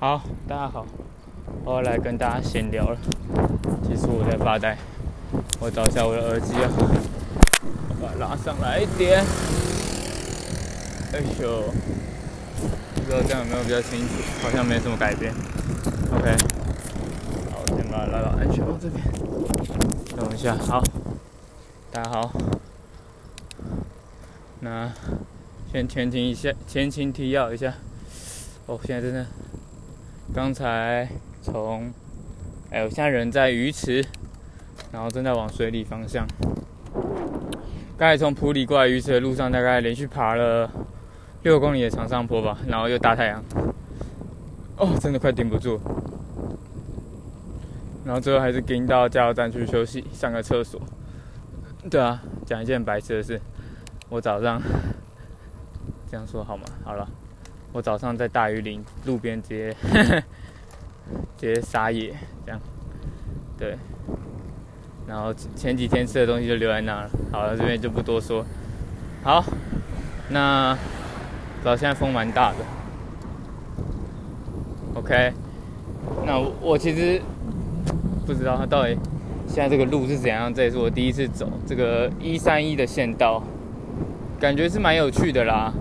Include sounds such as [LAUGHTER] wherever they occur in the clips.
好，大家好，我来跟大家闲聊了。其实我在发呆，我找一下我的耳机啊，把它拉上来一点。哎呦，不知道这样有没有比较清楚？好像没什么改变。OK，好，我先把它拉到安全帽这边。等一下，好，大家好。那先前情一下，前情提要一下。哦，现在真的，刚才从，哎，我现在人在鱼池，然后正在往水里方向。刚才从普里过来鱼池的路上，大概连续爬了六公里的长上坡吧，然后又大太阳，哦，真的快顶不住。然后最后还是跟到加油站去休息，上个厕所。对啊，讲一件白痴的事，我早上这样说好吗？好了。我早上在大鱼岭路边直接 [LAUGHS] 直接撒野，这样，对，然后前几天吃的东西就留在那了。好了，这边就不多说。好，那主要现在风蛮大的。OK，那我其实不知道它到底现在这个路是怎样。这也是我第一次走这个一三一的县道，感觉是蛮有趣的啦。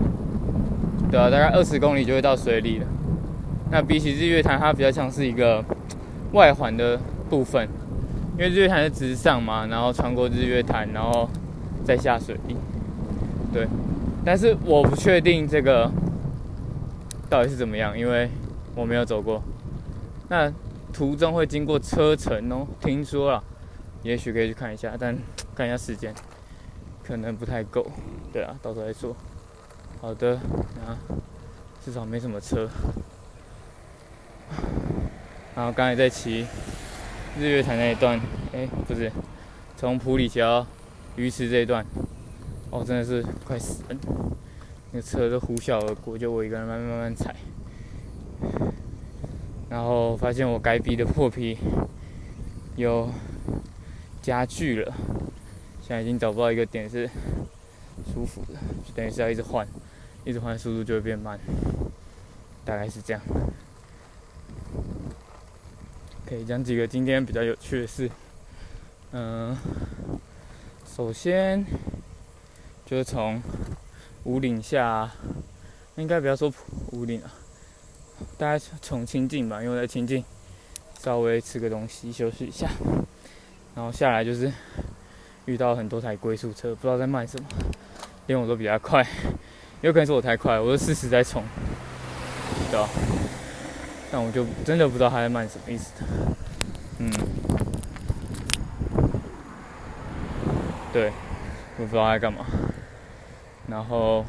对啊，大概二十公里就会到水里了。那比起日月潭，它比较像是一个外环的部分，因为日月潭是直上嘛，然后穿过日月潭，然后再下水里。对，但是我不确定这个到底是怎么样，因为我没有走过。那途中会经过车城哦，听说了，也许可以去看一下，但看一下时间，可能不太够。对啊，到时候再说。好的，啊，至少没什么车。然后刚才在骑日月潭那一段，哎，不是，从普里桥鱼池这一段，哦，真的是快死了，那车都呼啸而过，就我一个人慢慢慢慢踩。然后发现我该逼的破皮有加剧了，现在已经找不到一个点是舒服的，就等于是要一直换。一直换速度就会变慢，大概是这样。可以讲几个今天比较有趣的事。嗯，首先就是从五岭下，应该不要说五岭啊，大概从清境吧，因为在清境稍微吃个东西休息一下，然后下来就是遇到很多台龟速车，不知道在卖什么，连我都比较快。有可能是我太快，我是四十在冲，对啊？但我就真的不知道他在慢什么意思的，嗯，对，我不知道他在干嘛。然后，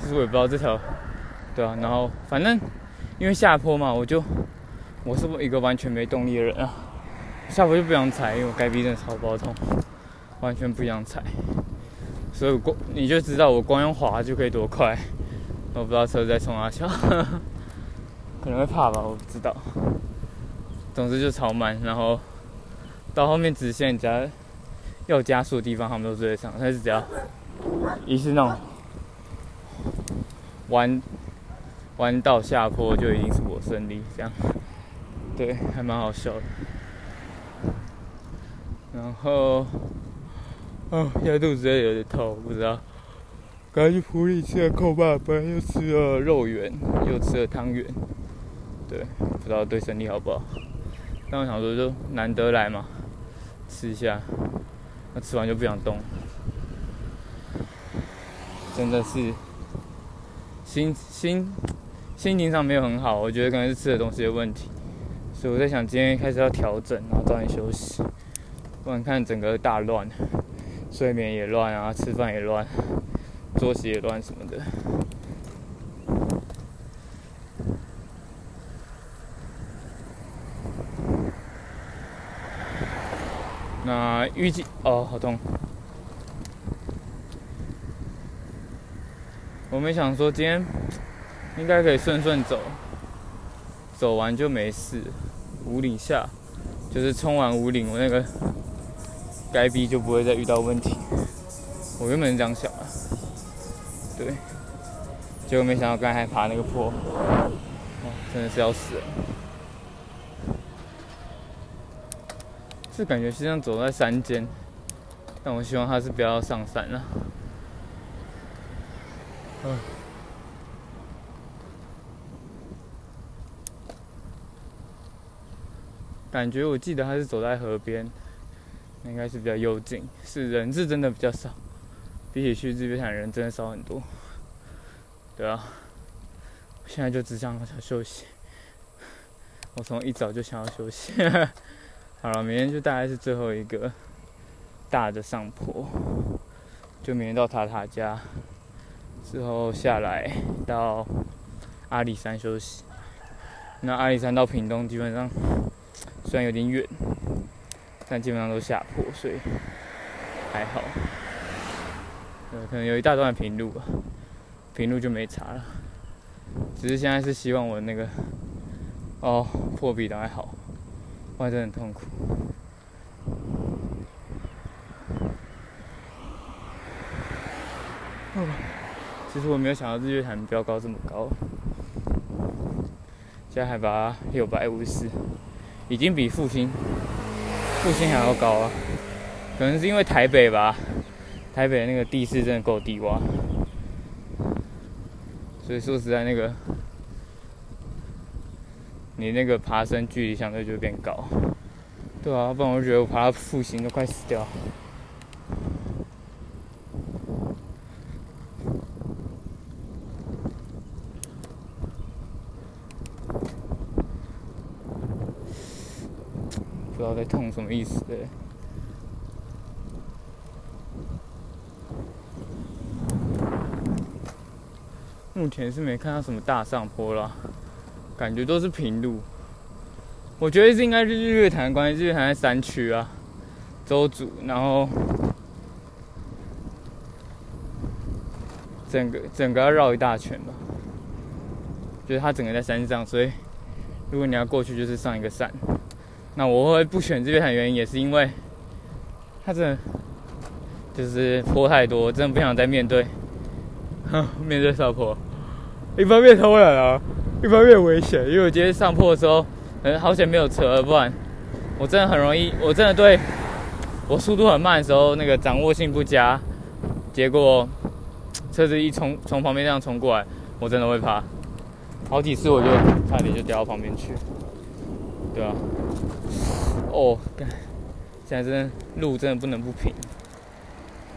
其实我也不知道这条，对啊。然后反正因为下坡嘛，我就我是一个完全没动力的人啊。下坡就不想踩，因为我该逼真的超爆痛，完全不想踩。所以光你就知道我光用滑就可以多快。我不知道车在冲哪桥，[LAUGHS] 可能会怕吧，我不知道。总之就超慢，然后到后面直线只要要加速的地方，他们都追得上。但是只要一是那种弯弯道下坡，就一定是我胜利。这样，对，还蛮好笑的。然后，哦，现在肚子也有点痛，不知道。刚去普里吃了扣爸，不然又吃了肉圆，又吃了汤圆。对，不知道对身体好不好。但我想说，就难得来嘛，吃一下。那吃完就不想动，真的是心心心情上没有很好。我觉得可能是吃的东西的问题，所以我在想，今天开始要调整，然后早点休息。不然看整个大乱，睡眠也乱啊，吃饭也乱，作息也乱什么的。那预计哦，好痛！我没想说今天应该可以顺顺走，走完就没事。五岭下就是冲完五岭，我那个。该逼就不会再遇到问题。我原本是这样想啊，对，结果没想到刚才爬那个坡，哇，真的是要死了。这感觉是像走在山间，但我希望他是不要上山了。嗯。感觉我记得他是走在河边，应该是比较幽静，是人是真的比较少，比起去日月潭人真的少很多。对啊，现在就只想好想休息。我从一早就想要休息。[LAUGHS] 好了，明天就大概是最后一个大的上坡，就明天到塔塔家，之后下来到阿里山休息。那阿里山到屏东基本上。虽然有点远，但基本上都下坡，所以还好。呃，可能有一大段平路吧，平路就没差了。只是现在是希望我那个哦破壁的还好，不然真的很痛苦。其实我没有想到日月潭标高这么高，现在海拔六百五十四。已经比复兴复兴还要高啊！可能是因为台北吧，台北那个地势真的够低洼，所以说实在那个你那个爬升距离相对就变高，对啊，不然我觉得我爬到复兴都快死掉。痛什么意思的。目前是没看到什么大上坡了，感觉都是平路。我觉得是应该是日月潭关系，日月潭在山区啊，周主，然后整个整个要绕一大圈吧。就是它整个在山上，所以如果你要过去，就是上一个山。那我会不选这边的，原因也是因为，它真的就是坡太多，真的不想再面对，哼面对上坡。一方面偷懒啊，一方面危险，因为我今天上坡的时候，嗯，好险没有车，不然我真的很容易，我真的对我速度很慢的时候，那个掌握性不佳，结果车子一冲从旁边这样冲过来，我真的会怕，好几次我就差点就掉到旁边去，对啊？哦，干！现在真的路真的不能不平，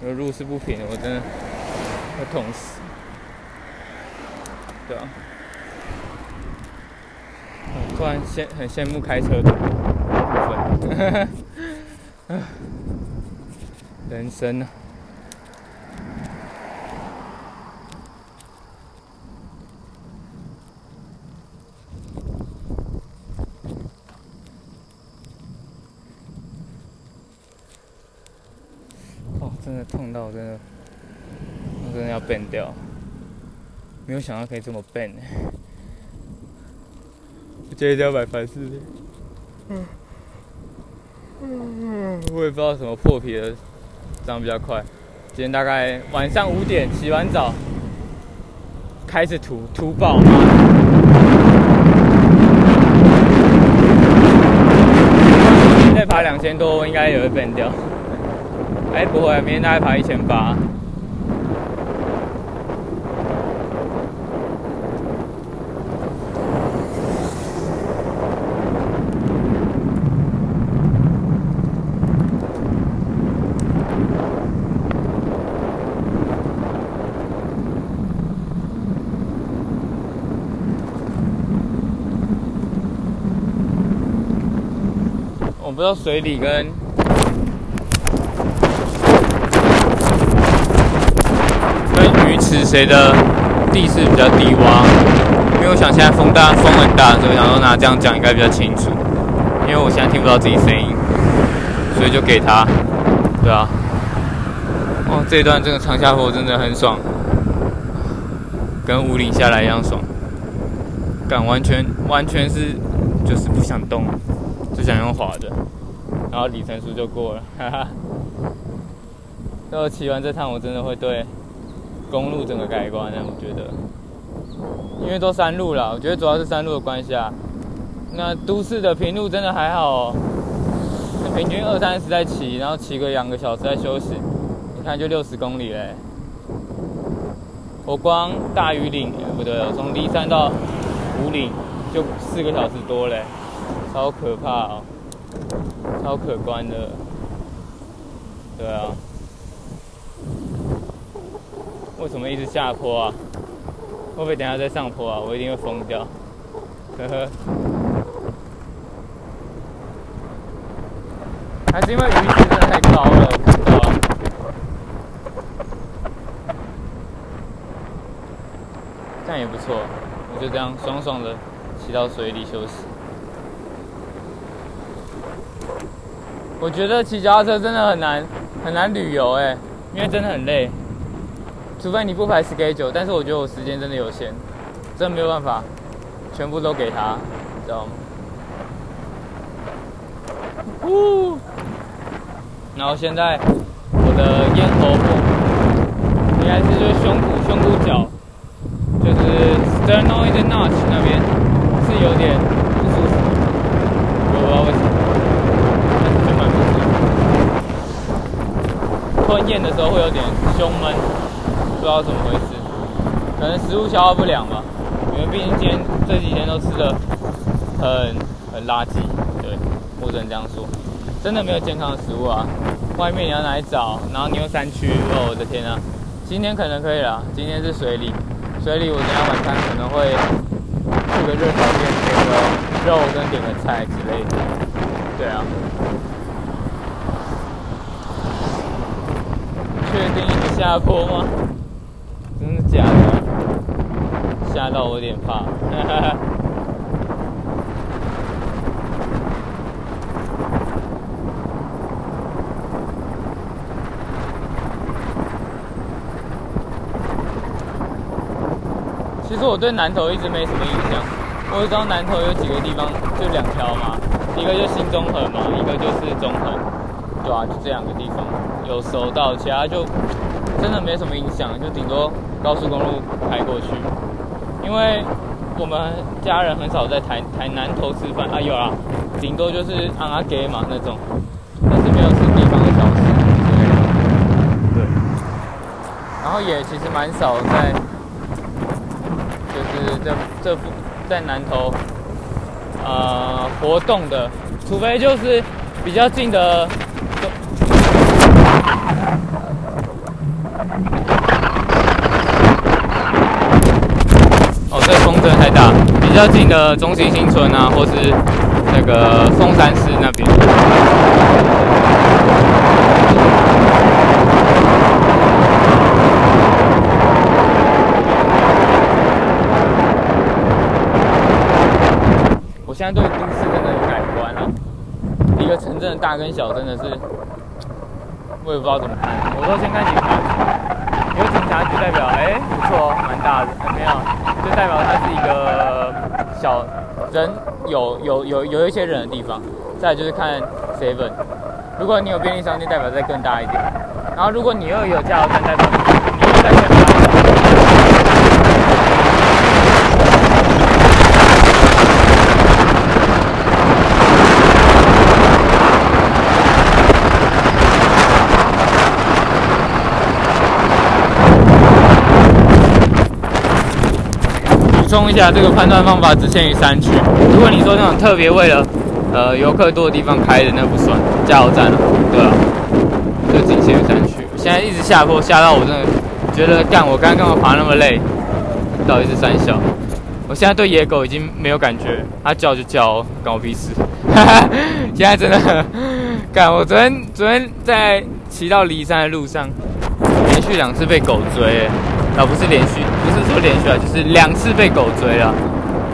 如果路是不平的，我真的会痛死。对啊，突然羡很羡慕开车的部分，[LAUGHS] 人生呢？真的痛到真的，我真的要变掉，没有想到可以这么笨呢。我今天要买凡士林，嗯嗯，我也不知道什么破皮的，这样比较快。今天大概晚上五点洗完澡，开始涂涂爆，再爬两千多，应该也会变掉。哎，不会，明天大概爬一千八。不知道水里跟。是谁的地势比较低洼？因为我想现在风大，风很大，所以想说拿这样讲应该比较清楚。因为我现在听不到自己声音，所以就给他，对啊。哦，这一段这个长下坡真的很爽，跟五岭下来一样爽。感完全完全是就是不想动，就想用滑的，然后里程数就过了，哈哈。那我骑完这趟，我真的会对。公路整个改观了，我觉得，因为都山路了，我觉得主要是山路的关系啊。那都市的平路真的还好，平均二三十在骑，然后骑个两个小时在休息，你看就六十公里嘞。我光大屿岭不对，我从骊山到五岭就四个小时多嘞，超可怕哦，超可观的，对啊。为什么一直下坡啊？会不会等下再上坡啊？我一定会疯掉，呵呵。还是因为鱼真的太高了，看到。这样也不错，我就这样爽爽的骑到水里休息。我觉得骑脚踏车真的很难很难旅游哎，因为真的很累。除非你不排 schedule，但是我觉得我时间真的有限，真的没有办法全部都给他，知道吗？呜！然后现在我的咽喉部，应该是就是胸骨胸骨角，就是 sternum notch 那边是有点不舒服，我不知道为什么，但是就蛮不舒服。吞咽的时候会有点胸闷。不知道怎么回事，可能食物消化不良吧。因为毕竟今天这几天都吃的很很垃圾，对，我只能这样说，真的没有健康的食物啊。外面你要哪里找？然后你又山区，哦，我的天啊！今天可能可以了，今天是水里，水里我等下晚餐可能会去个热炒店点个肉跟点个菜之类的，对啊。确定一直下坡吗？真的假的？吓到我有点怕。哈哈其实我对南投一直没什么印象。我知道南投有几个地方，就两条嘛，一个就新中横嘛，一个就是中横，对啊，就这两个地方有收到，其他就真的没什么影响，就顶多。高速公路开过去，因为我们家人很少在台台南头吃饭啊，有啊，顶多就是阿阿给嘛那种，但是没有吃地方的小吃对，然后也其实蛮少在，就是这这在南头啊活动的，除非就是比较近的。这比较近的中心新村啊，或是那个凤山市那边。我现在对都市真的有改观了，一个城镇的大跟小真的是，我也不知道怎么看。我说先看警察，有警察局代表，哎，不错哦，蛮大的，没有。就代表它是一个小人有有有有一些人的地方。再就是看 seven，如果你有便利商店，代表再更大一点。然后如果你又有加油站，代表充一下，这个判断方法只限于山区。如果你说那种特别为了呃游客多的地方开的，那不算加油站了，对吧？就仅限于山区。现在一直下坡，下到我真的觉得干，我刚刚干嘛爬那么累？到底是三小？我现在对野狗已经没有感觉，它叫就叫，搞我屁事。[LAUGHS] 现在真的干，我昨天昨天在骑到骊山的路上，连续两次被狗追。啊，不是连续，是说连续啊，就是两次被狗追了，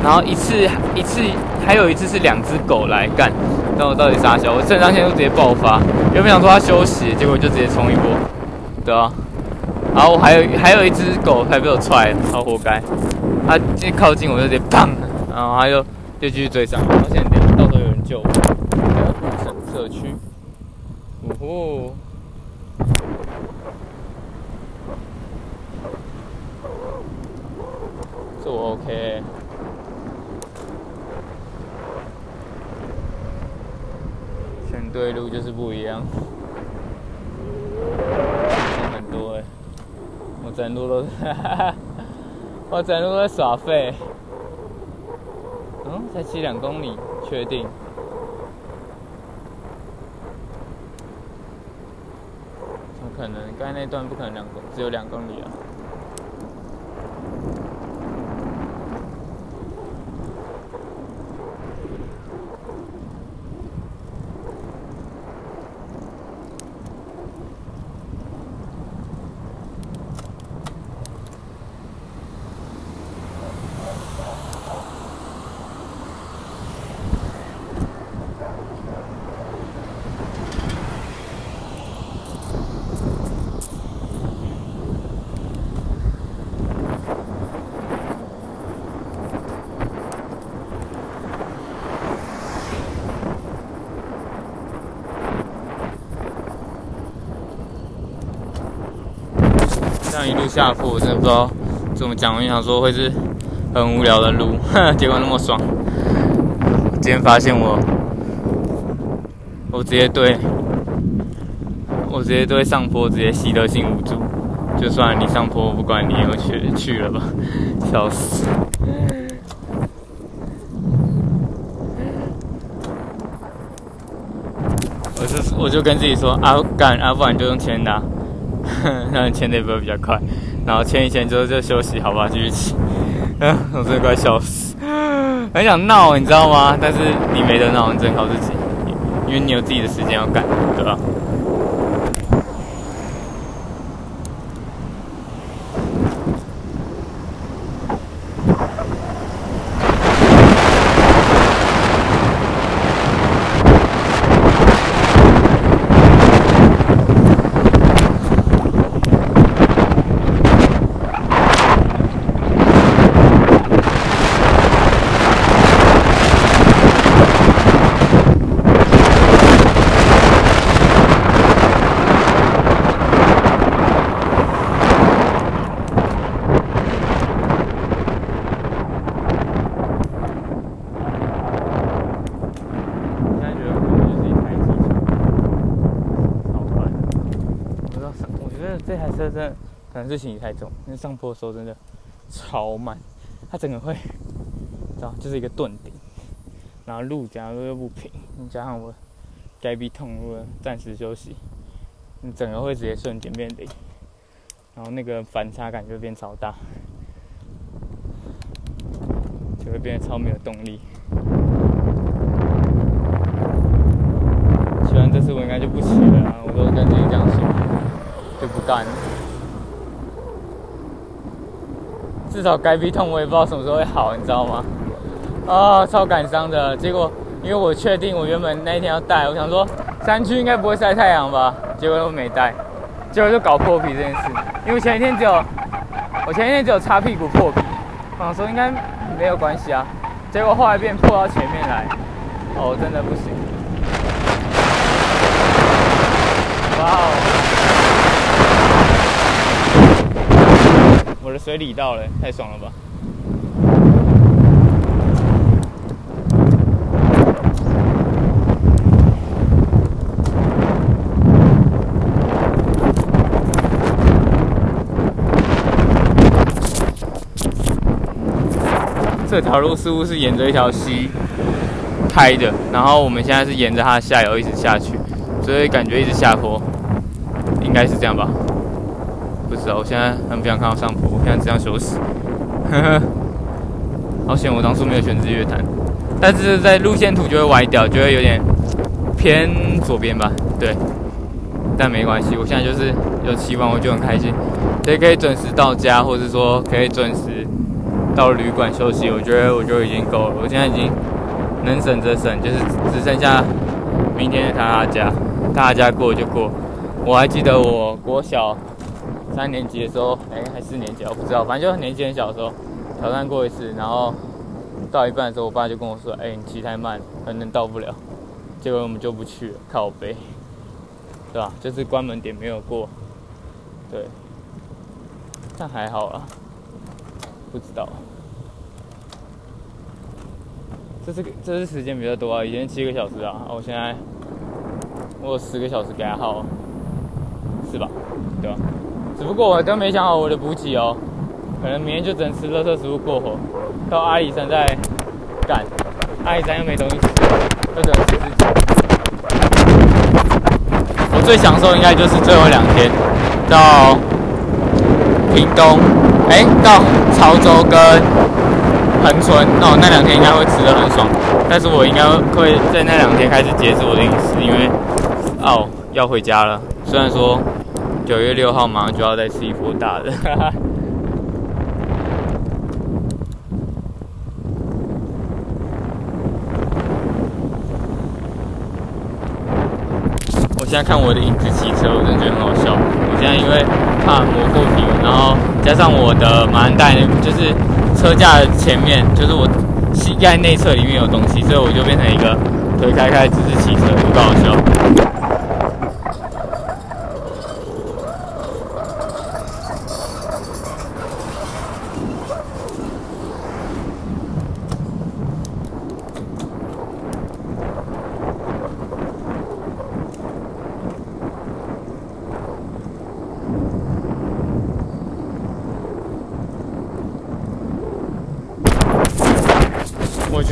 然后一次一次，还有一次是两只狗来干，那我到底啥小？我肾上腺素直接爆发，原本想说他休息，结果就直接冲一波，对啊，然后我还有还有一只狗还被我踹，好活该，它一靠近我就直接砰，然后它就就继续追上，然后现在到时候有人救我，社社区，呜呼。这我 OK。选对路就是不一样，钱很多哎，我整路都，在耍废。嗯，才骑两公里，确定？怎么可能？刚才那段不可能两公，只有两公里啊。一路下坡，我真的不知道怎么讲。我想说会是很无聊的路，[LAUGHS] 结果那么爽。今天发现我，我直接对，我直接对上坡直接习得性无助。就算你上坡，我不管你我去去了吧，笑死。我就我就跟自己说啊，干啊，不然就用钱拿。[LAUGHS] 让你牵那波比较快，然后牵一牵之后就休息，好吧，继续骑。嗯，[LAUGHS] 我真的快笑死，[LAUGHS] 很想闹，你知道吗？但是你没得闹，你只能靠自己，因为你有自己的时间要赶，对吧？觉得这台车真的可能是行李太重，因为上坡的时候真的超慢，它整个会，知道就是一个顿顶，然后路假如又不平，加上我该逼痛，如果暂时休息，你整个会直接瞬间变零，然后那个反差感就变超大，就会变得超没有动力。希望这次我应该就不骑了，我都感觉。就不干，至少该逼痛我也不知道什么时候会好，你知道吗？啊，超感伤的。结果因为我确定我原本那一天要带，我想说山区应该不会晒太阳吧，结果都没带，结果就搞破皮这件事。因为前一天只有我前一天只有擦屁股破皮，我想说应该没有关系啊，结果后来变破到前面来，哦，真的不行。哇哦！我的水里到了，太爽了吧！这条路似乎是沿着一条溪开的，然后我们现在是沿着它的下游一直下去，所以感觉一直下坡，应该是这样吧。不知道，我现在很不想看到上坡，现在只想休息。呵呵，好险我当初没有选日月潭，但是在路线图就会歪掉，就会有点偏左边吧。对，但没关系，我现在就是有期望，我就很开心，所以可以准时到家，或者说可以准时到旅馆休息，我觉得我就已经够了。我现在已经能省则省，就是只剩下明天的他家，他家过就过。我还记得我国小。三年级的时候，哎，还四年级，我不知道，反正就年纪很小的时候挑战过一次，然后到一半的时候，我爸就跟我说：“哎，你骑太慢，可能到不了。”结果我们就不去了，靠背，对吧？就是关门点没有过，对，但还好啊，不知道，这是这是时间比较多啊，以前七个小时啊，我现在我有十个小时给他耗，是吧？对吧？只不过我都没想好我的补给哦，可能明天就只能吃热色食物过活，到阿里山再干，阿里山又没东西吃，就只能吃自己。我最享受应该就是最后两天，到屏东，哎，到潮州跟恒春，哦，那两天应该会吃的很爽，但是我应该会在那两天开始节制我的饮食，因为哦要回家了，虽然说。九月六号马上就要再吃一波大的。[LAUGHS] 我现在看我的影子骑车，我真的觉得很好笑。我现在因为怕磨破皮，然后加上我的马鞍带就是车架前面，就是我膝盖内侧里面有东西，所以我就变成一个腿开开只是骑车，不搞笑。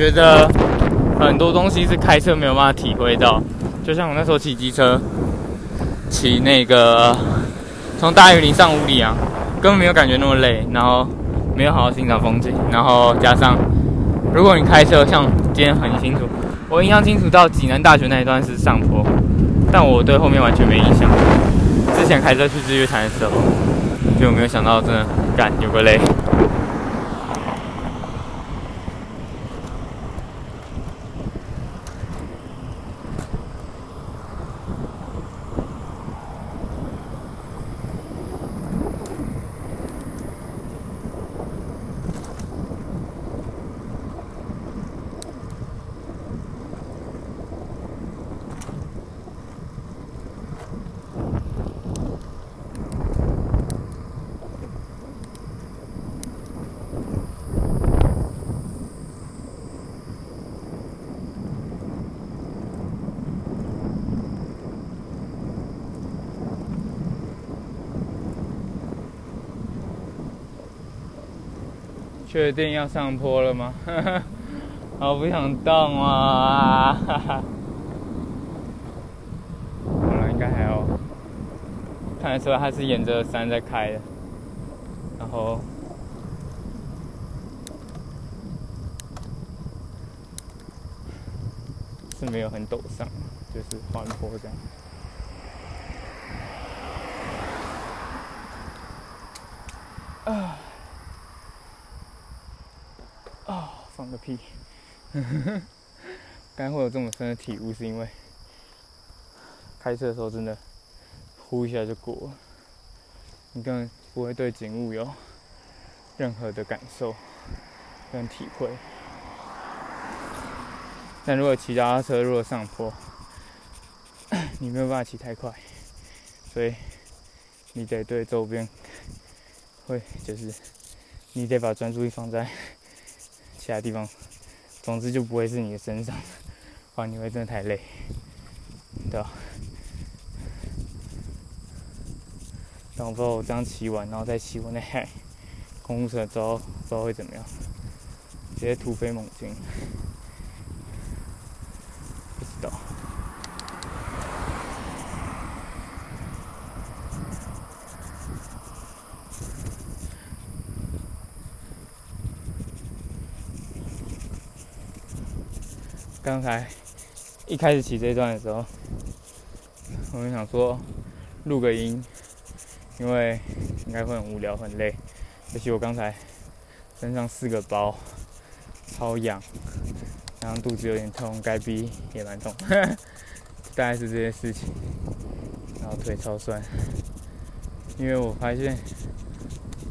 觉得很多东西是开车没有办法体会到，就像我那时候骑机车，骑那个从大屿林上五里啊，根本没有感觉那么累，然后没有好好欣赏风景，然后加上如果你开车，像今天很清楚，我印象清楚到济南大学那一段是上坡，但我对后面完全没印象。之前开车去日月潭的时候，就没有想到真的干有个累。确定要上坡了吗？[LAUGHS] 好不想动啊！[LAUGHS] 好了，应该还要看得出来，它是沿着山在开的，然后是没有很陡上，就是缓坡这样。啊！放个屁！[LAUGHS] 刚会有这么深的体悟，是因为开车的时候真的呼一下就过了，你根本不会对景物有任何的感受跟体会。但如果骑脚踏车，如果上坡，[COUGHS] 你没有办法骑太快，所以你得对周边会就是你得把专注力放在。其他地方，总之就不会是你的身上，不然你会真的太累，对吧？但我不知道我这样骑完，然后再骑我那海公路车，之后不知道会怎么样，直接突飞猛进，不知道。刚才一开始骑这段的时候，我就想说录个音，因为应该会很无聊、很累。而且我刚才身上四个包，超痒，然后肚子有点痛，该逼也蛮痛，[LAUGHS] 大概是这些事情。然后腿超酸，因为我发现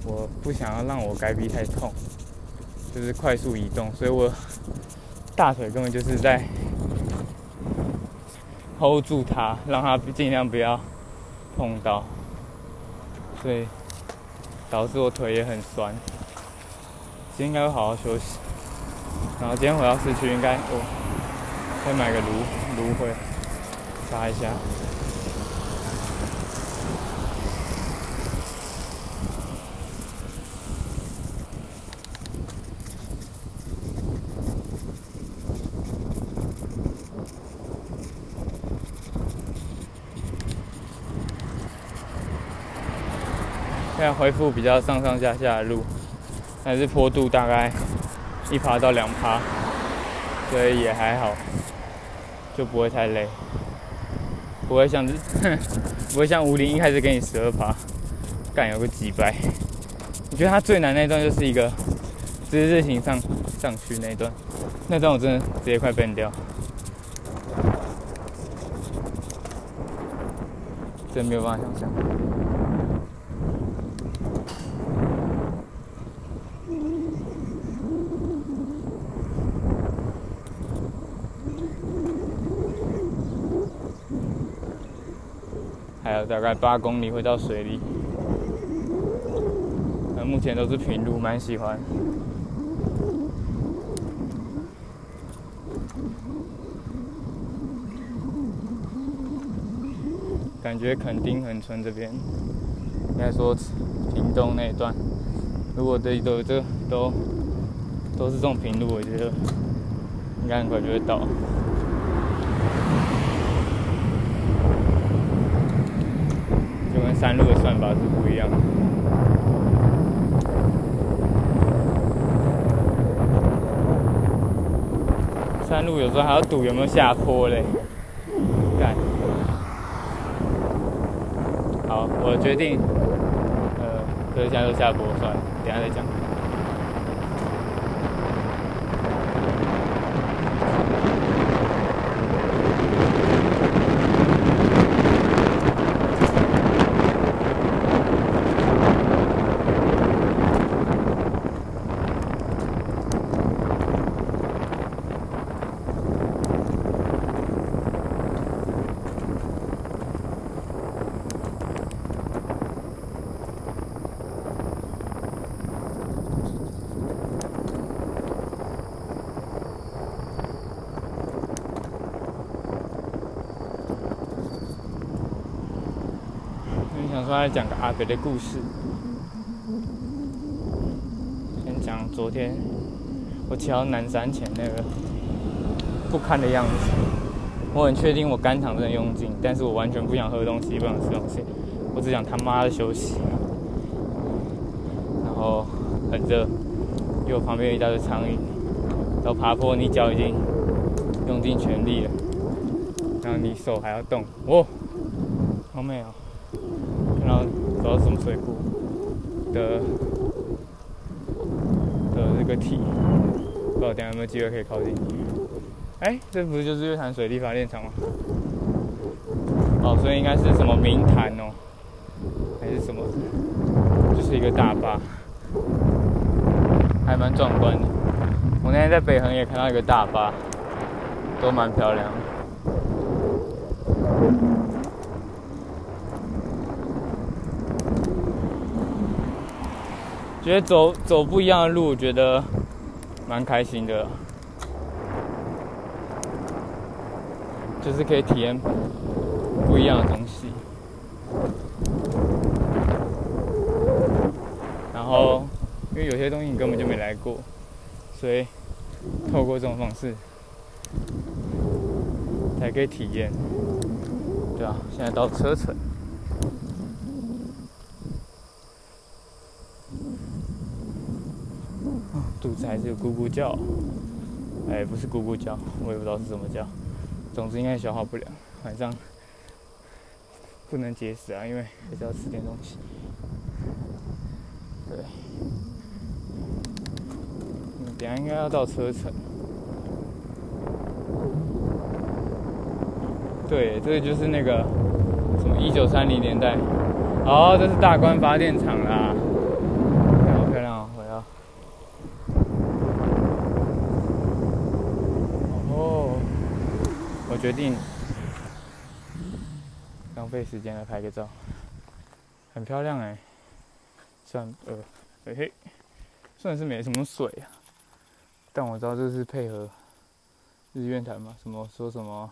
我不想要让我该逼太痛，就是快速移动，所以我。大腿根本就是在 hold 住它，让它尽量不要碰到，所以导致我腿也很酸。今天应该会好好休息。然后今天回到市区，应该我会买个芦芦荟，擦一下。恢复比较上上下下的路，但是坡度大概一爬到两爬，所以也还好，就不会太累，不会像 [LAUGHS] 不会像吴林一开始给你十二爬，干有个几百。我觉得他最难那段就是一个直字形上上去那段，那段我真的直接快崩掉，真没有办法想象。大概八公里会到水里，那目前都是平路，蛮喜欢。感觉垦丁横村这边，应该说屏东那一段，如果这都这都都是这种平路，我觉得应该很快就会到。跟山路的算法是不一样的。山路有时候还要赌有没有下坡嘞。干。好，我决定，呃，等一下就下坡算了，等下再讲。我来讲个阿北的故事。先讲昨天我骑到南山前那个不堪的样子。我很确定我肝糖真的用尽，但是我完全不想喝东西，不想吃东西，我只想他妈的休息。然后很热，因为旁边有一大堆苍蝇。然后爬坡，你脚已经用尽全力了，然后你手还要动，哦，好美哦。然后不知道什么水库的的这个体，不知道等下有没有机会可以靠近。哎，这不是就是月潭水利发电厂吗？哦，所以应该是什么明潭哦，还是什么？就是一个大坝，还蛮壮观的。我那天在北横也看到一个大坝，都蛮漂亮的。觉得走走不一样的路，觉得蛮开心的，就是可以体验不一样的东西。然后，因为有些东西你根本就没来过，所以透过这种方式才可以体验。对啊，现在到车城。肚子还是咕咕叫，哎，不是咕咕叫，我也不知道是怎么叫。总之应该消化不了，晚上不能节食啊，因为还是要吃点东西。对，等下应该要到车城。对，这个就是那个什么一九三零年代，哦，这是大关发电厂啦。决定浪费时间来拍个照，很漂亮哎，算呃嘿嘿，算是没什么水啊，但我知道这是配合日月潭嘛，什么说什么，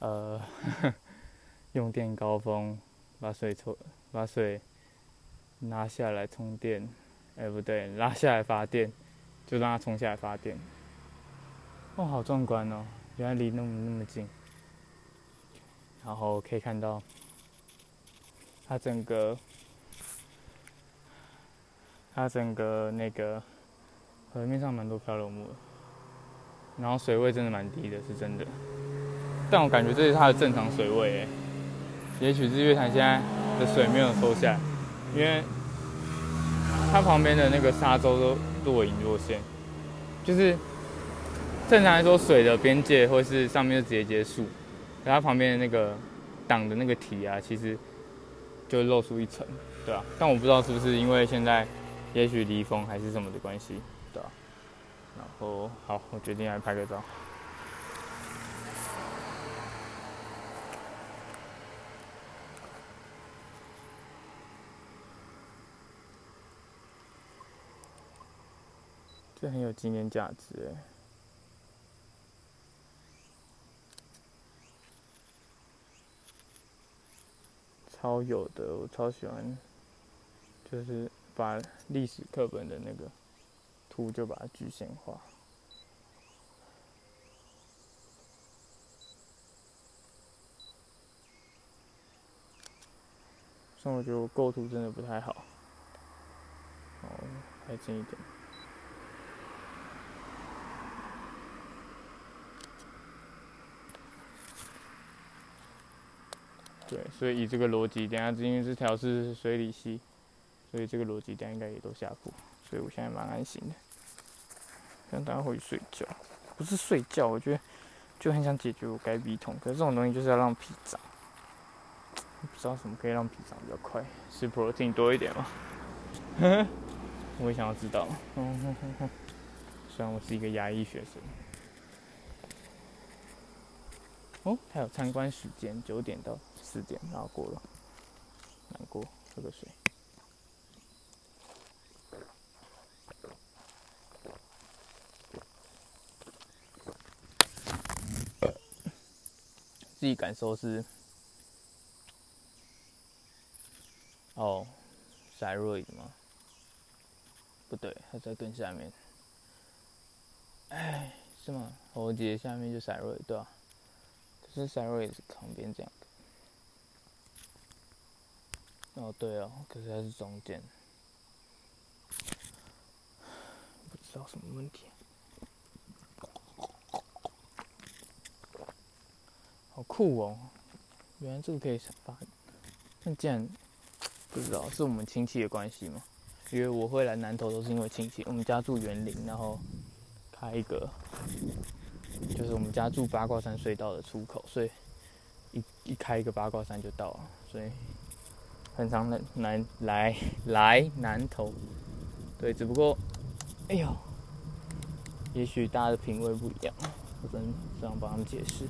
呃，[LAUGHS] 用电高峰，把水抽，把水拿下来充电，哎不对，拉下来发电，就让它冲下来发电。哇，好壮观哦！原来离那么那么近，然后可以看到它整个。它整个那个河面上蛮多漂流木的，然后水位真的蛮低的，是真的。但我感觉这是它的正常水位诶。也许日月潭现在的水没有收下来，因为它旁边的那个沙洲都若隐若现。就是正常来说，水的边界或是上面就直接结束，可它旁边的那个挡的那个体啊，其实就露出一层，对啊。但我不知道是不是因为现在。也许离峰还是什么的关系，对吧？然后好，我决定来拍个照。这很有纪念价值哎，超有的，我超喜欢，就是。把历史课本的那个图就把它具象化，但我觉得我构图真的不太好，哦，拍近一点，对，所以以这个逻辑，等下因为这条是水里溪。所以这个逻辑等下应该也都下过，所以我现在蛮安心的。让大家回去睡觉，不是睡觉，我觉得就很想解决我该鼻痛。可是这种东西就是要让皮长，不知道什么可以让皮长比较快，是 protein 多一点吗？[LAUGHS] 我也想要知道。[LAUGHS] 虽然我是一个牙医学生。哦，还有参观时间，九点到四点，然后过了，难过，喝个水。自己感受是，哦，塞瑞吗？不对，还在更下面。哎，是吗？喉结下面就塞瑞，对吧？是塞瑞是旁边这样的。哦，对哦，可是它是中间，不知道什么问题。好酷哦！原来这个可以发，那既然不知道是我们亲戚的关系吗？因为我会来南投都是因为亲戚，我们家住园林，然后开一个，就是我们家住八卦山隧道的出口，所以一一开一个八卦山就到了，所以很常来来来来南投。对，只不过，哎呦，也许大家的品味不一样，我只能这样帮他们解释。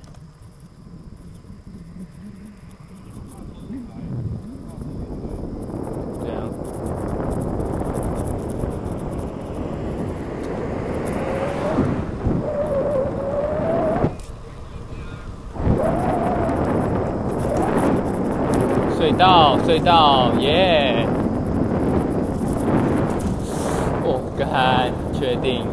到隧道，耶！我敢确定。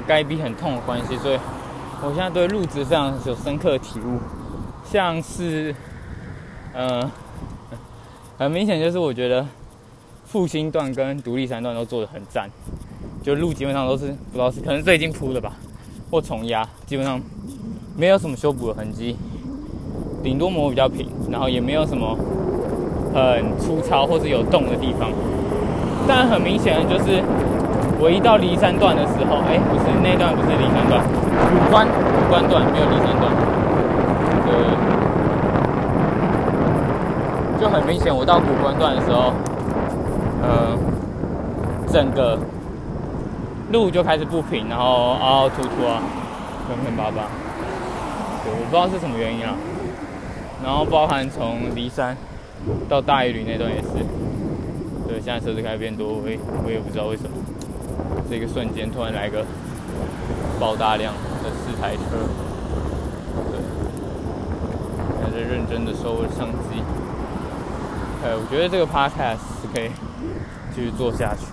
该逼很痛的关系，所以我现在对路子非常有深刻的体悟。像是，呃，[LAUGHS] 很明显就是我觉得复兴段跟独立山段都做的很赞，就路基本上都是不知道是可能最近铺的吧，或重压，基本上没有什么修补的痕迹，顶多磨比较平，然后也没有什么很粗糙或是有洞的地方，但很明显的就是。我一到骊山段的时候，哎，不是那段，不是骊山段，古关。古关段没有骊山段，对，就很明显，我到古关段的时候，呃，整个路就开始不平，然后凹凹凸凸啊，坑坑巴巴，对，我不知道是什么原因啊。然后包含从骊山到大屿那段也是，对，现在车子开始变多，我也我也不知道为什么。这个瞬间突然来个爆大量的四台车，对，还在认真的收相机。哎，我觉得这个 podcast 可以继续做下去，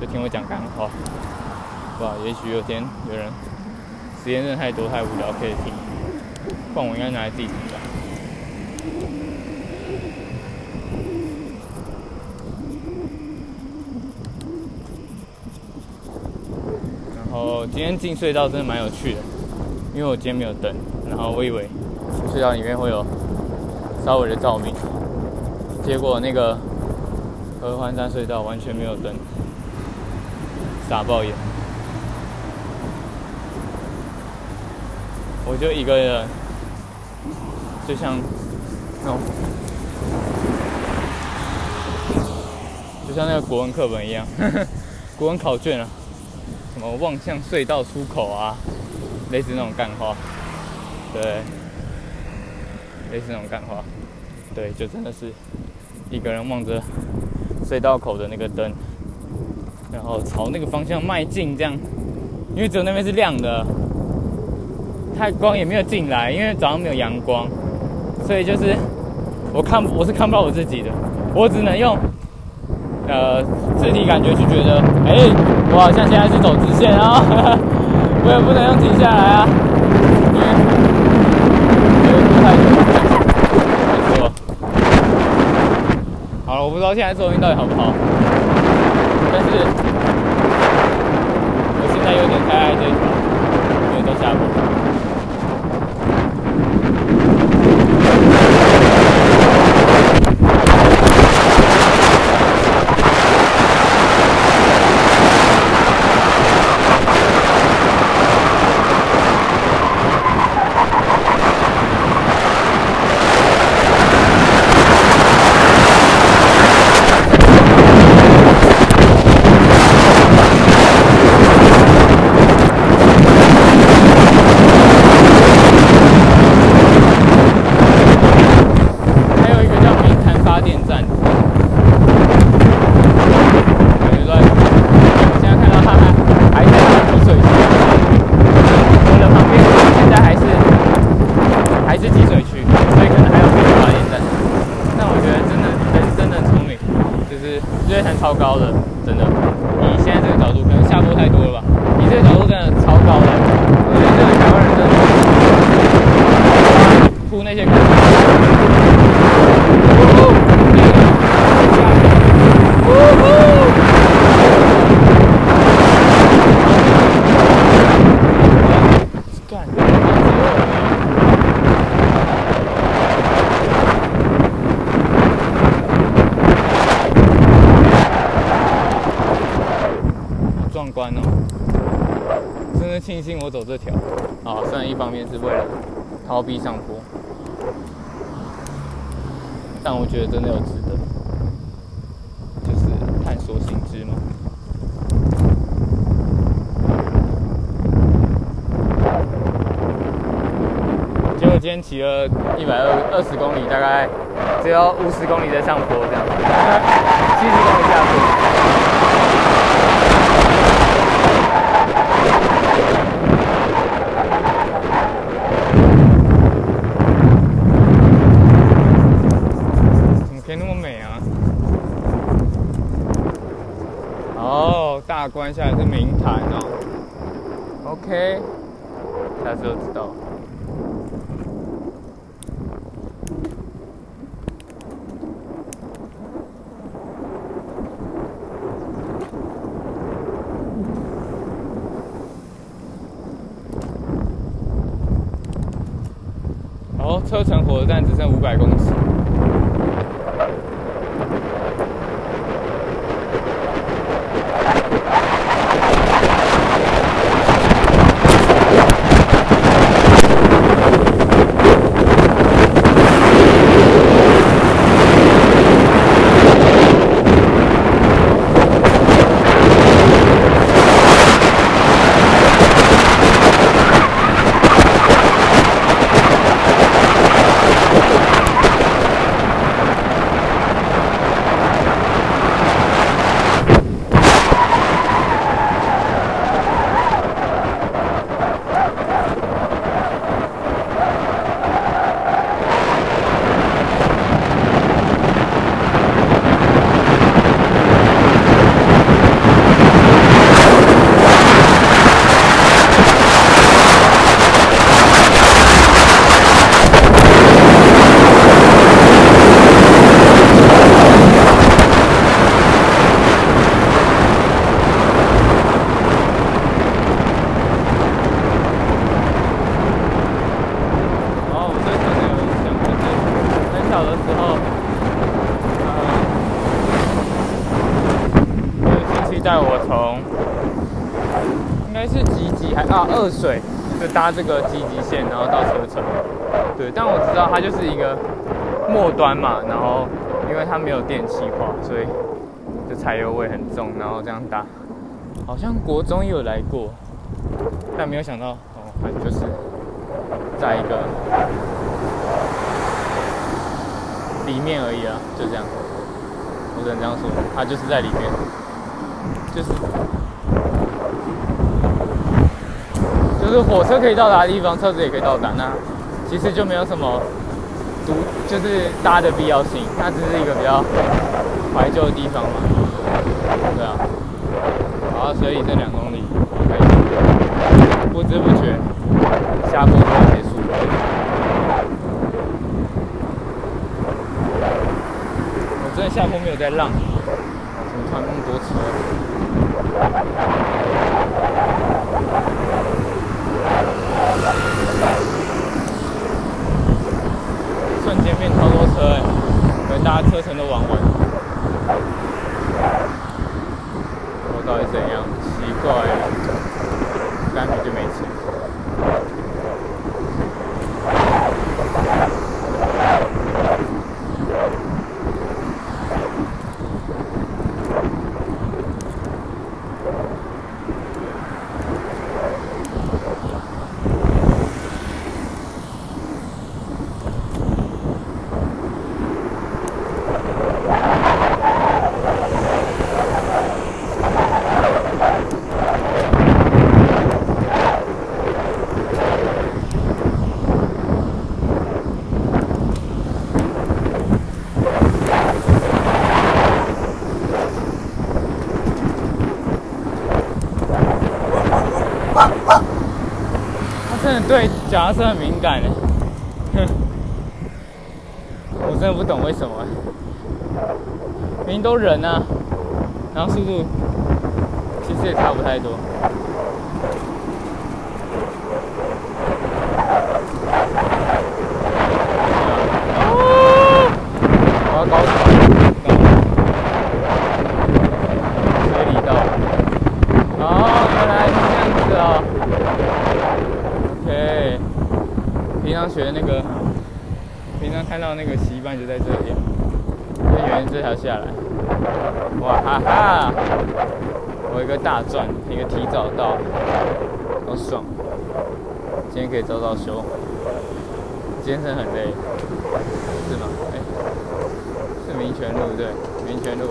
就听我讲干话。哇，也许有天有人时间真的太多太无聊可以听，不然我应该拿来自己听吧。哦，今天进隧道真的蛮有趣的，因为我今天没有灯，然后我以为隧道里面会有稍微的照明，结果那个合欢山隧道完全没有灯，傻爆眼。我就一个人，就像那种，就像那个国文课本一样，国文考卷啊。望向隧道出口啊，类似那种干话，对，类似那种干话，对，就真的是一个人望着隧道口的那个灯，然后朝那个方向迈进，这样，因为只有那边是亮的，太光也没有进来，因为早上没有阳光，所以就是我看我是看不到我自己的，我只能用。呃，肢体感觉就觉得，哎，我好像现在是走直线啊，[LAUGHS] 我也不能用停下来啊，因为因为不太没错。好了，我不知道现在收音到底好不好，但是我现在有点太爱这条，因为都下坡。庆幸我走这条，啊，虽然一方面是为了逃避上关一下是明台哦。Ok 下次就知道。哦车程火车站只剩五百公里它这个集集线，然后到车城。对，但我知道它就是一个末端嘛，然后因为它没有电气化，所以就柴油味很重，然后这样搭。好像国中也有来过，但没有想到哦，它就是在一个里面而已啊，就这样。我只能这样说，它就是在里面，就是就是火车可以到达的地方，车子也可以到达。那其实就没有什么独就是搭的必要性，它只是一个比较怀旧的地方嘛。对啊，好，所以这两公里可以不知不觉下坡就结束了。我真的下坡没有在浪，怎么突然那么多车？瞬间变超多车哎、可能大家车程都玩完。我到底怎样？奇怪、干脆就没钱。他真的对脚踏车很敏感的，哼，我真的不懂为什么，明明都人啊，然后速度其实也差不太多。哦，我要高潮，水里道。哦，原来是这样子哦。OK，平常学那个，平常看到那个习惯就在这里，就沿这条下来。哇哈哈！我一个大赚，一个提早到，好爽。今天可以早早休，今天真的很累，是吗？哎、是民权路对，民权路。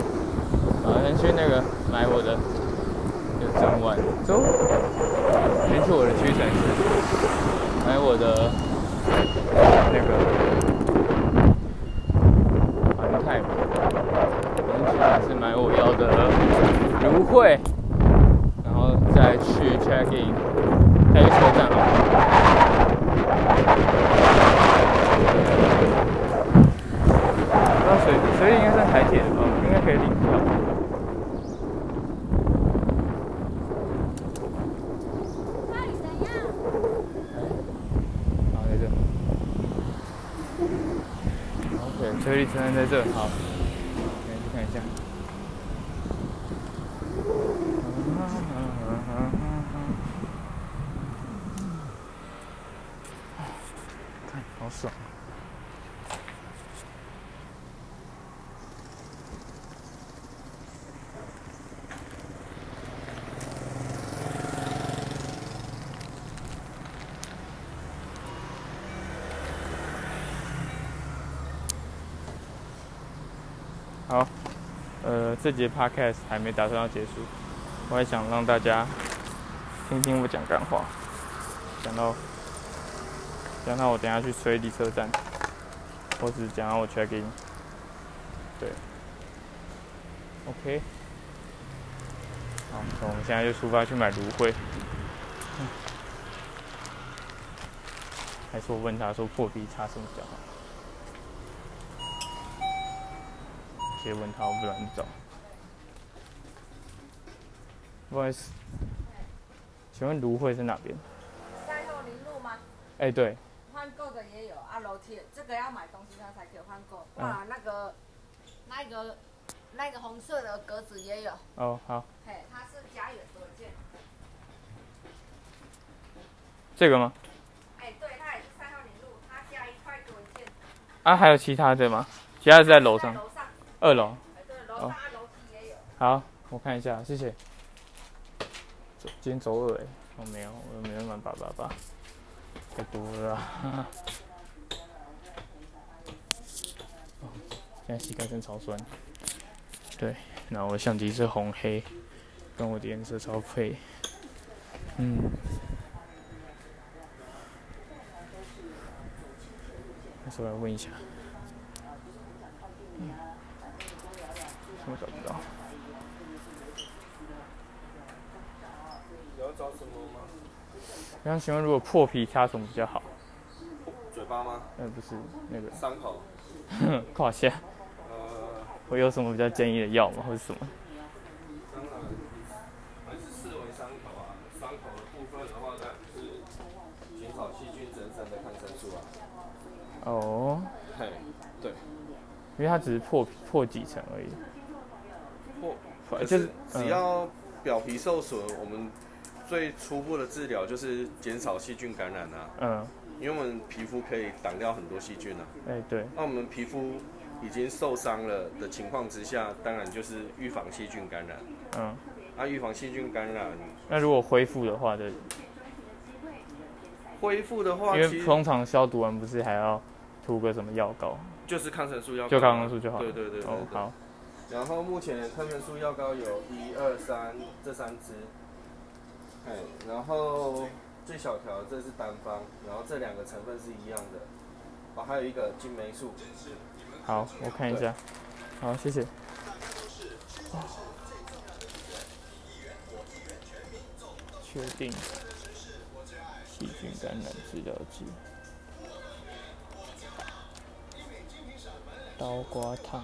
好，先去那个买我的。就整晚走，先去我的屈臣氏买我的那个环泰嘛，先去屈臣氏买我要的芦荟，然后再去 check in，下一个车站哦。那水水里应该算台铁的吧？应该可以领票。好，在这。现在在这，好来去看一下。看，好爽。好，呃，这节 podcast 还没打算要结束，我还想让大家听听我讲干话，讲到讲到我等下去水里车站，或是讲到我 check in，对，OK，好，那我们现在就出发去买芦荟，还是我问他说破皮擦什么比较好？直接问他，我不乱找。不好意思，请问芦荟在哪边？赛后林路吗？哎、对，换购的也有啊，楼梯这个要买东西它才可以换购。嗯哇，那个那个那个红色的格子也有，哦，好，嘿，它是加元多一件。这个吗？哎，对，它也是赛后林路，它加一块多一件。啊，还有其他的吗？其他是在楼上，楼上，二楼。哎，对，楼上啊楼梯也有。好，我看一下，谢谢。今天周二哎，我、没有，我没有满八八八，太多了。哦 [LAUGHS] 现在膝盖真超酸。对，然后我相机是红黑，跟我的颜色超配。嗯。那时候来问一下。嗯。我找不到。你要找什么吗？我想请问，如果破皮擦什么比较好？嘴巴吗？呃，不是那个伤口？[LAUGHS] 胯下，呃，会有什么比较建议的药吗，或者什么？当然还是视为伤口啊。伤口的部分的话，呢是减少细菌增生的抗生素啊。哦，嘿，对，因为它只是破破几层而已，破反可就是是只要表皮受损，我们最初步的治疗就是减少细菌感染啊。嗯，因为我们皮肤可以挡掉很多细菌啊。哎、对，那我们皮肤已经受伤了的情况之下，当然就是预防细菌感染。嗯，啊，预防细菌感染，那如果恢复的话的，恢复的话，因为通常消毒完不是还要涂个什么药膏？就是抗生素药就抗生素就好对对对哦，好，然后目前抗生素药膏有一二三这三支，哎，然后最小条这是单方，然后这两个成分是一样的，哦，还有一个金霉素，好，我看一下。好，谢谢。确定细菌感染治疗剂，刀刮烫，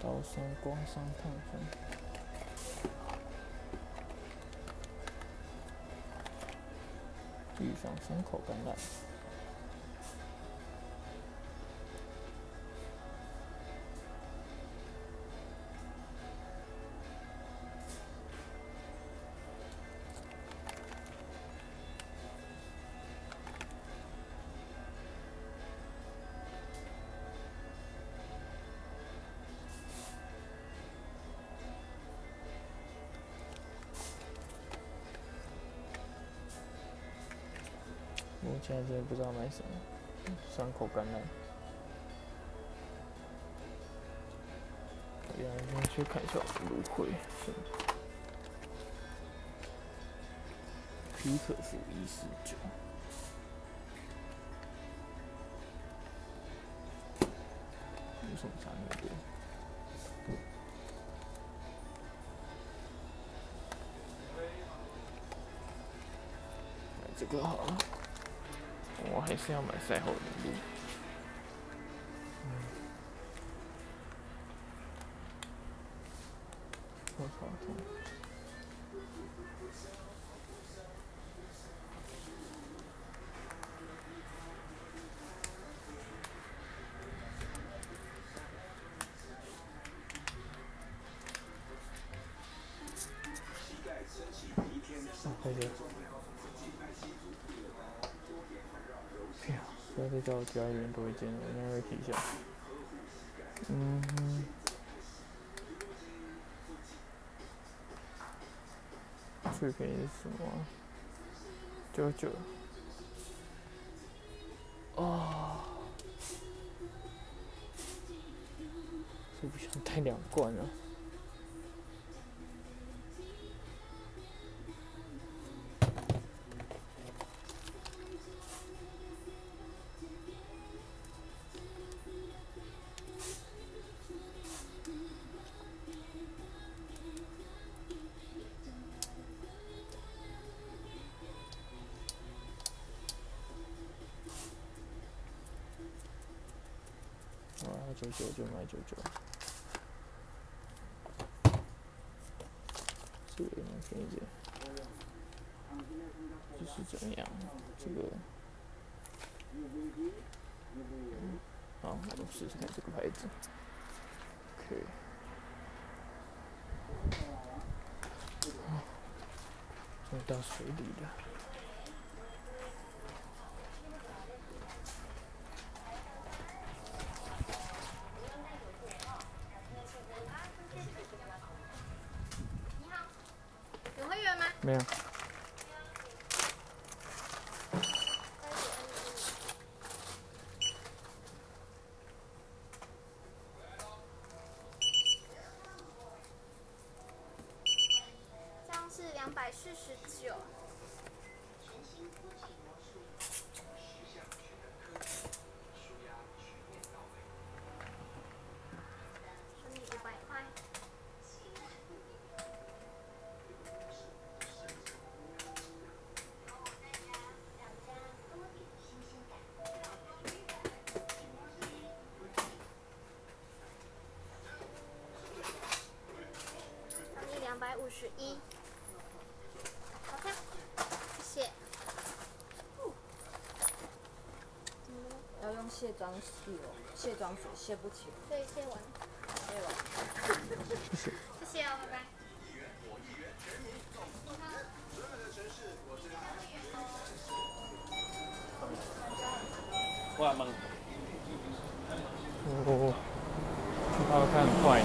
刀伤、刮伤、烫伤，预防伤口感染。真的不知道买什么，伤口感染。对啊先去看一下芦荟，皮可夫一四九。是要买赛后的路。叫我家里人多一件了，我应该会提一下。嗯哼。最便宜是什么？九九。哦。是不想带两罐了。没有。这样是两百四十九。五十一。好看，谢谢。要用卸妆水哦，卸妆水卸不起来。对，卸完，对吧？谢谢哦，拜拜。我来问，哦，它看很快。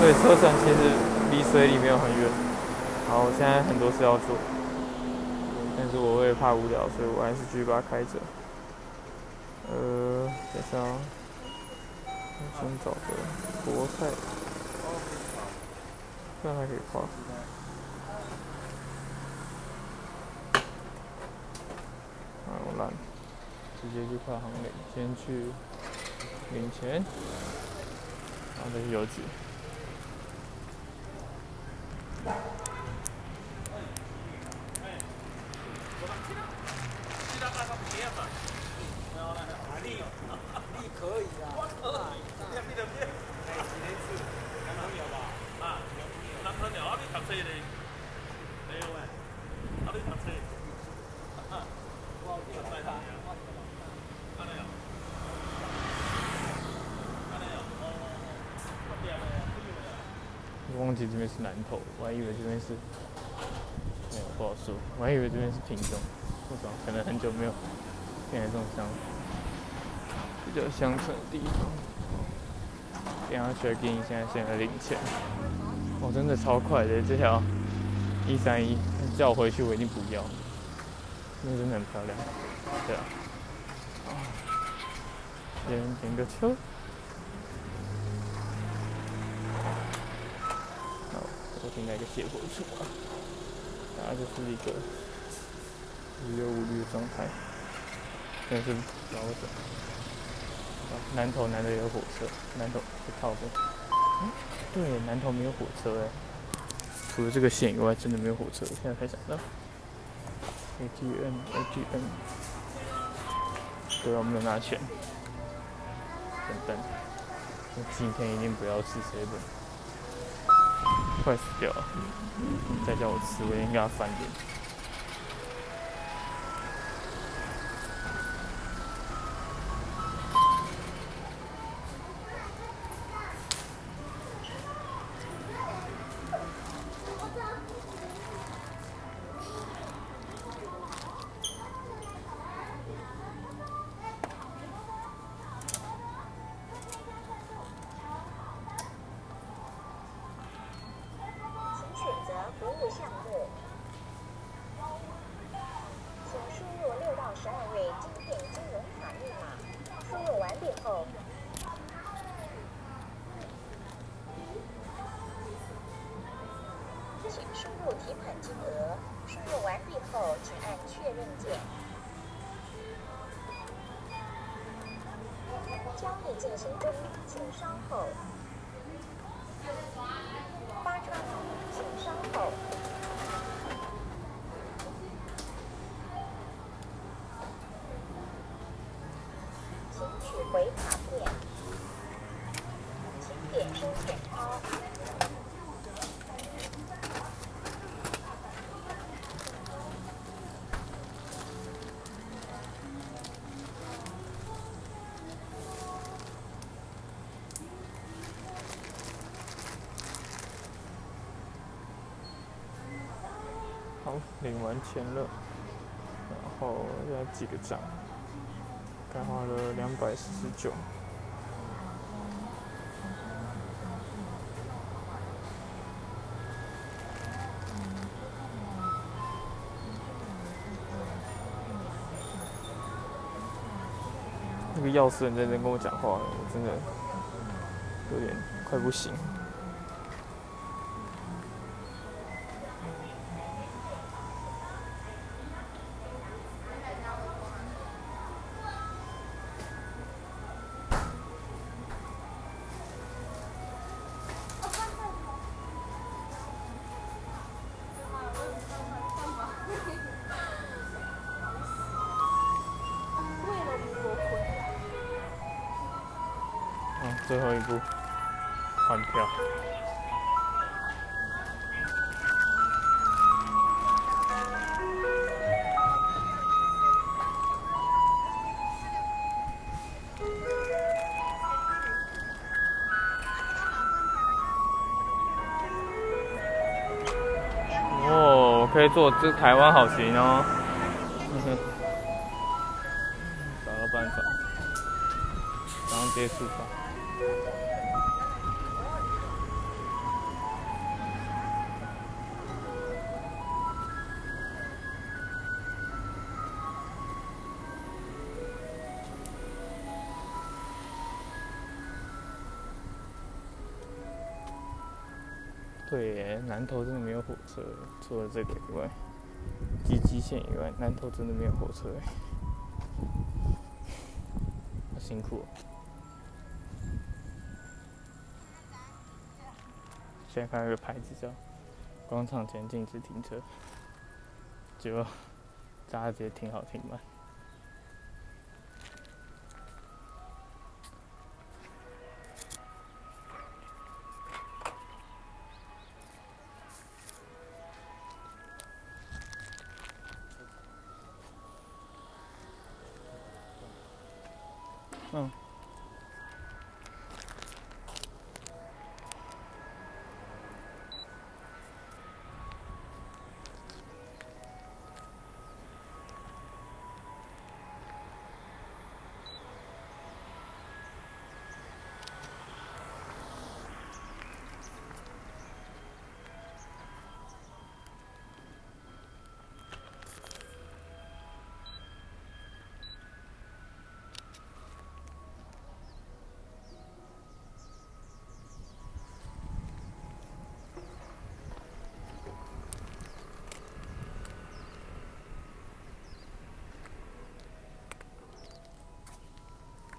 对，车程其实离水里没有很远。好，我现在很多事要做，但是我会怕无聊，所以我还是继续把它开着。想，先找个国泰，这样还可以跨。啊，我懒，直接去跨行领，先去领钱，然后再去邮局。我忘记这边是南头，我还以为这边是没有不好说，我还以为这边是屏东，不知道可能很久没有变成这种乡比较乡村的地方。等一下 check in，现在现在领钱，哦，真的超快的这条一三一，叫我回去我一定不要，那真的很漂亮，对啊，先停个车。我停在一个结果出啊，大家就是一个无忧无虑的状态，但是不知道为什么。啊，南头难得有火车，南头不靠边。嗯，对，南头没有火车哎，除了这个线以外，真的没有火车。我现在才想到，ATM，ATM，对啊，我没有拿钱，等等，我今天一定不要吃 seven。掉了！再叫我吃，我应该要翻脸。提款金额，输入完毕后请按确认键。交易进行中，请稍后。领完钱了，然后要记个账，刚花了两百四十九。那个钥匙很认真跟我讲话，我真的有点快不行。最后一步换票。哦，可以坐这台湾好行哦。嗯哼，找到办法。然后直接出头，真的没有火车，除了这个以外，基基线以外，南头真的没有火车。好辛苦、哦。现在看一个牌子叫“广场前禁止停车”，结果大家直接停好停满。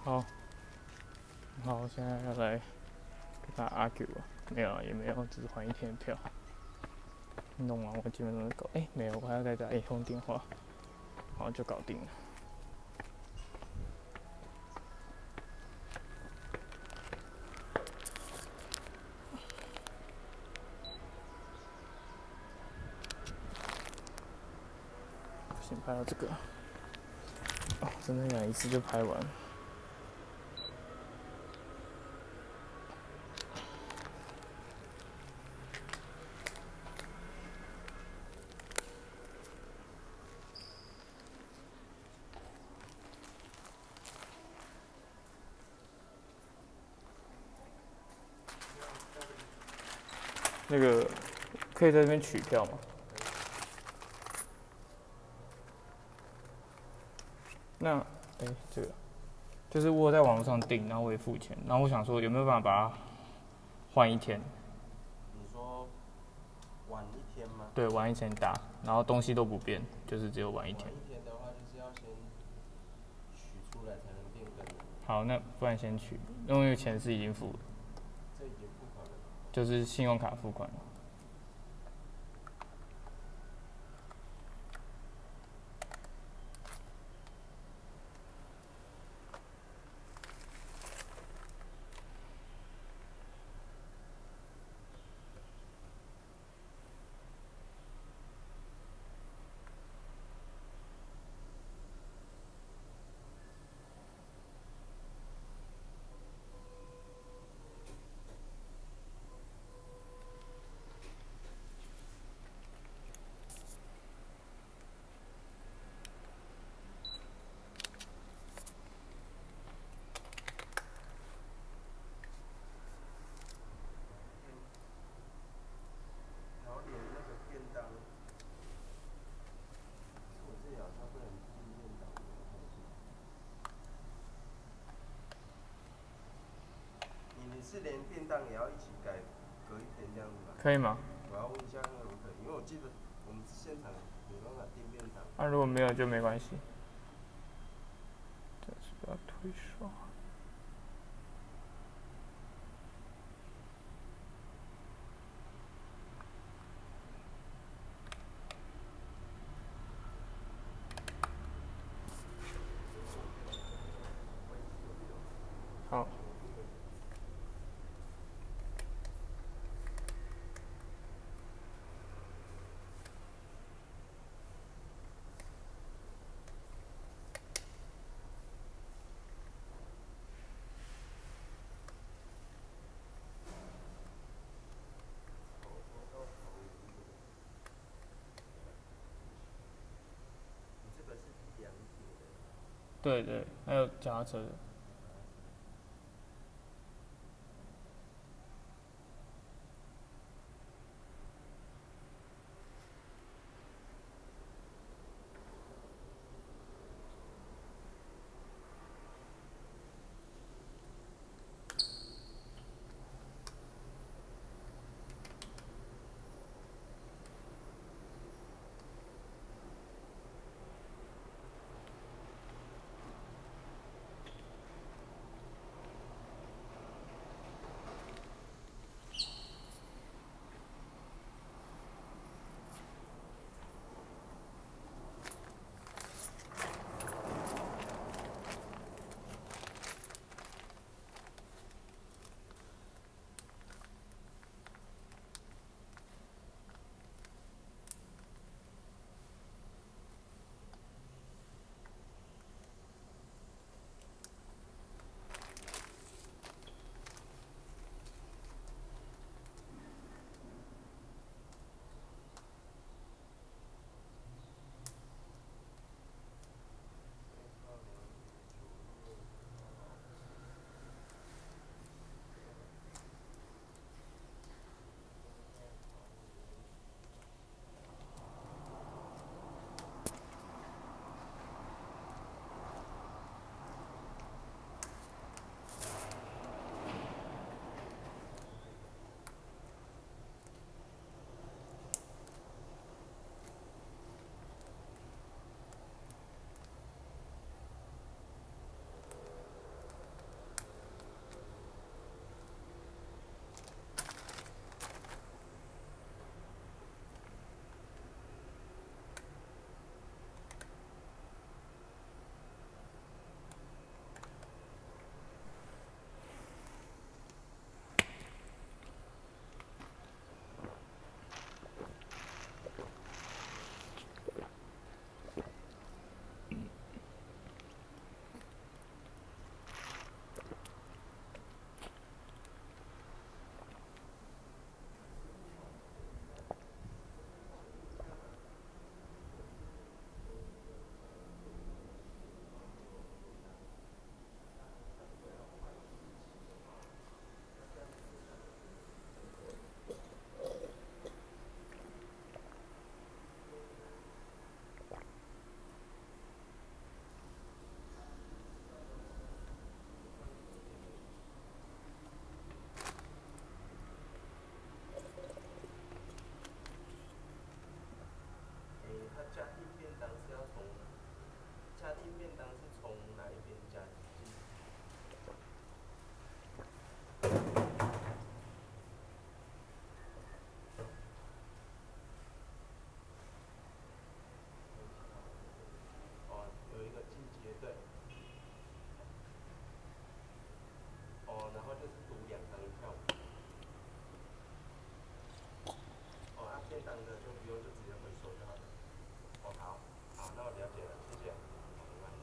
好，好，现在要来跟他 argue 啊？没有，也没有，只是还一天的票。弄完我基本上就搞，哎、没有，我还要再打一通电话，然后就搞定了。先，拍到这个，哦，真的想一次就拍完。那个可以在这边取票吗？那，哎、这个就是我在网络上订，然后我也付钱，然后我想说有没有办法把它换一天？你说晚晚一天吗？对，晚一天打，然后东西都不变，就是只有晚一天。一天的话，就是要先取出来才能变更，好，那不然先取，因为钱是已经付了，这已经付款了。就是信用卡付款。然后连那个便当，我这里好像不能订便当。你你也要一起改，隔一天这样子吗？可以吗？我要问一下那个可不可以，因为我记得我们现场没办法订便当。那、如果没有就没关系。这是要推刷。好。你这个是两节的，对对，还有脚踏车的。的就不用就直接回收就好了。哦，好，好，那我了解了，谢谢。好没关系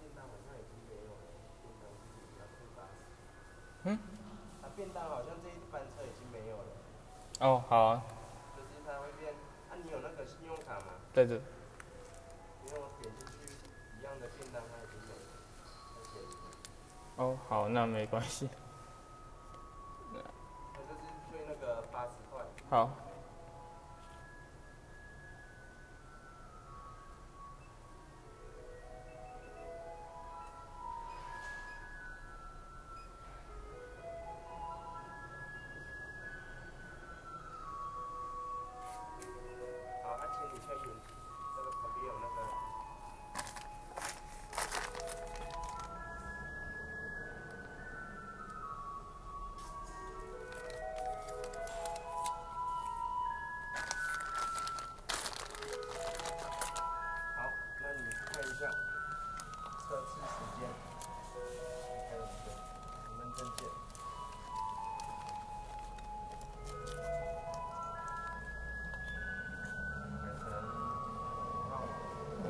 便当好像已经没有了，便当是比较酷巴士。嗯？啊，便当好像这一班车已经没有了，哦，好啊，就是它会变。啊，你有那个信用卡吗？在这。因为我点进去一样的便当，它已经没了。哦，好，那没关系。那就是退那个八十块。好，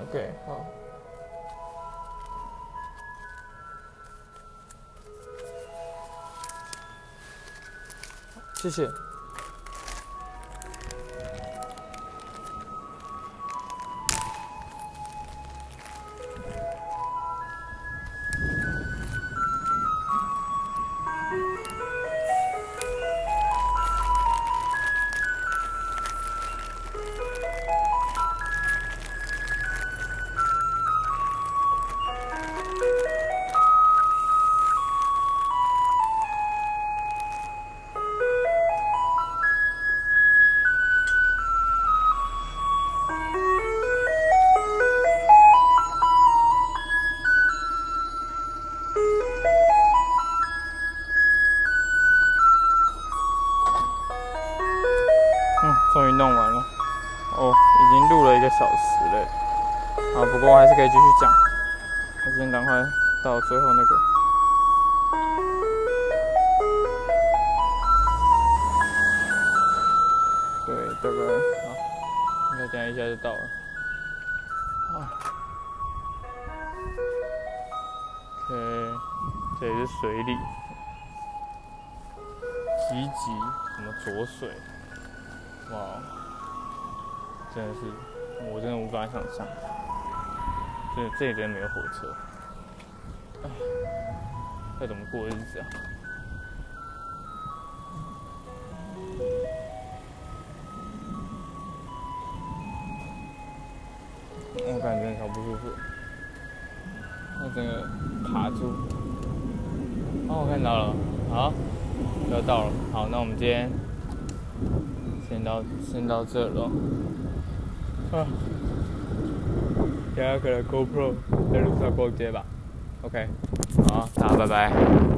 OK，好。谢谢。水？哇，真的是，我真的无法想象，这这里真的没有火车，哎，要怎么过日子啊？我感觉好不舒服，那整个卡住。哦，我看到了，好，要到了，好，那我们今天。先到这了，啊，等下可能 GoPro 在路上逛街吧，OK，好，大家拜拜。